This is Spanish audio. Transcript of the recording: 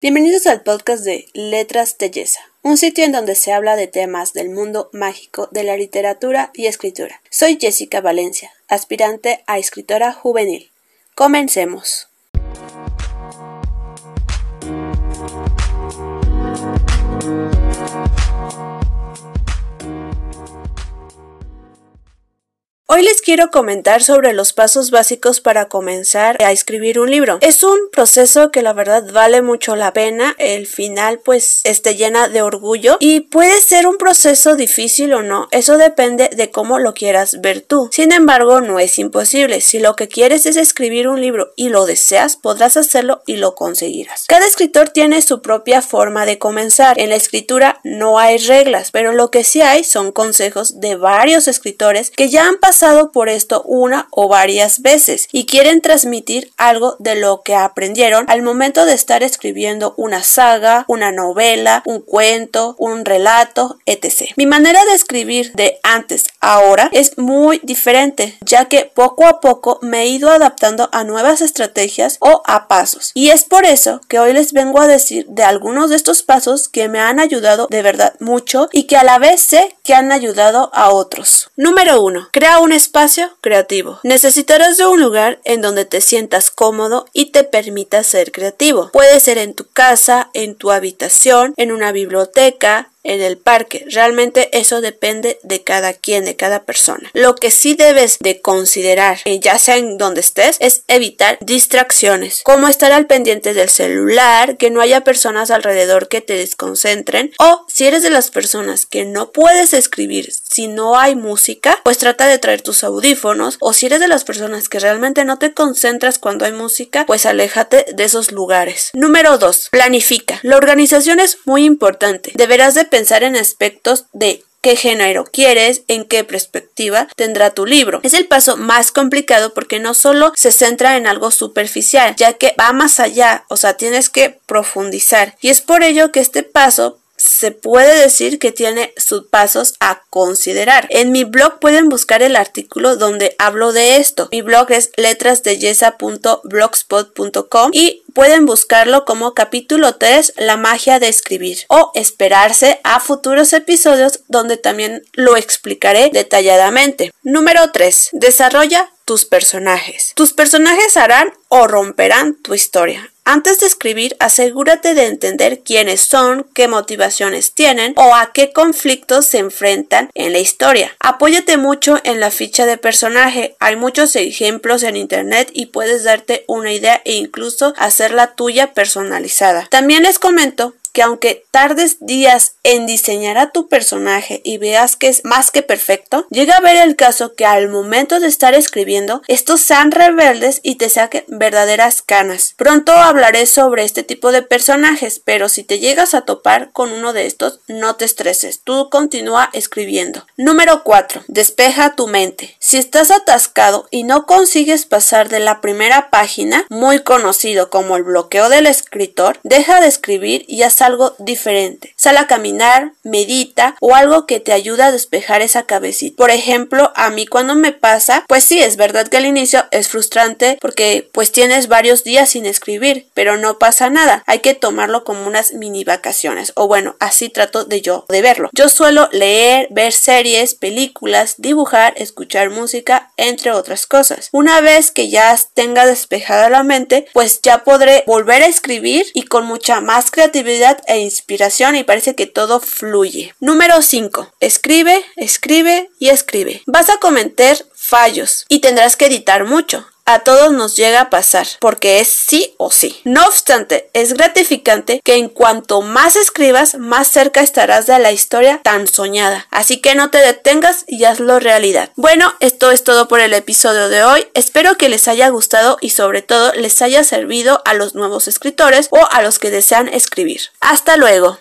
Bienvenidos al podcast de Letras de Yesa, un sitio en donde se habla de temas del mundo mágico de la literatura y escritura. Soy Jessica Valencia, aspirante a escritora juvenil. Comencemos. Hoy les quiero comentar sobre los pasos básicos para comenzar a escribir un libro. Es un proceso que la verdad vale mucho la pena. El final pues esté llena de orgullo y puede ser un proceso difícil o no. Eso depende de cómo lo quieras ver tú. Sin embargo, no es imposible. Si lo que quieres es escribir un libro y lo deseas, podrás hacerlo y lo conseguirás. Cada escritor tiene su propia forma de comenzar. En la escritura no hay reglas, pero lo que sí hay son consejos de varios escritores que ya han pasado por esto una o varias veces y quieren transmitir algo de lo que aprendieron al momento de estar escribiendo una saga, una novela, un cuento, un relato, etc. Mi manera de escribir de antes a ahora es muy diferente, ya que poco a poco me he ido adaptando a nuevas estrategias o a pasos. Y es por eso que hoy les vengo a decir de algunos de estos pasos que me han ayudado de verdad mucho y que a la vez sé que han ayudado a otros. Número 1. Crea un espacio creativo. Necesitarás de un lugar en donde te sientas cómodo y te permita ser creativo. Puede ser en tu casa, en tu habitación, en una biblioteca, en el parque. Realmente eso depende de cada quien, de cada persona. Lo que sí debes de considerar, eh, ya sea en donde estés, es evitar distracciones, como estar al pendiente del celular, que no haya personas alrededor que te desconcentren, o si eres de las personas que no puedes escribir si no hay música, pues trata de traer tus audífonos, o si eres de las personas que realmente no te concentras cuando hay música, pues aléjate de esos lugares. Número 2. Planifica. La organización es muy importante. Deberás de en aspectos de qué género quieres, en qué perspectiva tendrá tu libro. Es el paso más complicado porque no solo se centra en algo superficial, ya que va más allá, o sea, tienes que profundizar. Y es por ello que este paso se puede decir que tiene sus pasos a considerar. En mi blog pueden buscar el artículo donde hablo de esto. Mi blog es letrasdeyesa.blogspot.com y pueden buscarlo como capítulo 3, la magia de escribir o esperarse a futuros episodios donde también lo explicaré detalladamente. Número 3. Desarrolla tus personajes. Tus personajes harán o romperán tu historia. Antes de escribir, asegúrate de entender quiénes son, qué motivaciones tienen o a qué conflictos se enfrentan en la historia. Apóyate mucho en la ficha de personaje. Hay muchos ejemplos en internet y puedes darte una idea e incluso hacerla tuya personalizada. También les comento que aunque tardes días en diseñar a tu personaje y veas que es más que perfecto, llega a ver el caso que al momento de estar escribiendo estos sean rebeldes y te saquen verdaderas canas. Pronto hablaré sobre este tipo de personajes, pero si te llegas a topar con uno de estos, no te estreses, tú continúa escribiendo. Número 4. Despeja tu mente. Si estás atascado y no consigues pasar de la primera página, muy conocido como el bloqueo del escritor, deja de escribir y haz algo diferente. Sal a caminar, medita o algo que te ayude a despejar esa cabecita. Por ejemplo, a mí cuando me pasa, pues sí, es verdad que al inicio es frustrante porque pues tienes varios días sin escribir, pero no pasa nada. Hay que tomarlo como unas mini vacaciones o bueno, así trato de yo de verlo. Yo suelo leer, ver series, películas, dibujar, escuchar música, entre otras cosas. Una vez que ya tenga despejada la mente, pues ya podré volver a escribir y con mucha más e inspiración y parece que todo fluye. Número 5. Escribe, escribe y escribe. Vas a cometer fallos y tendrás que editar mucho a todos nos llega a pasar, porque es sí o sí. No obstante, es gratificante que en cuanto más escribas, más cerca estarás de la historia tan soñada. Así que no te detengas y hazlo realidad. Bueno, esto es todo por el episodio de hoy. Espero que les haya gustado y sobre todo les haya servido a los nuevos escritores o a los que desean escribir. Hasta luego.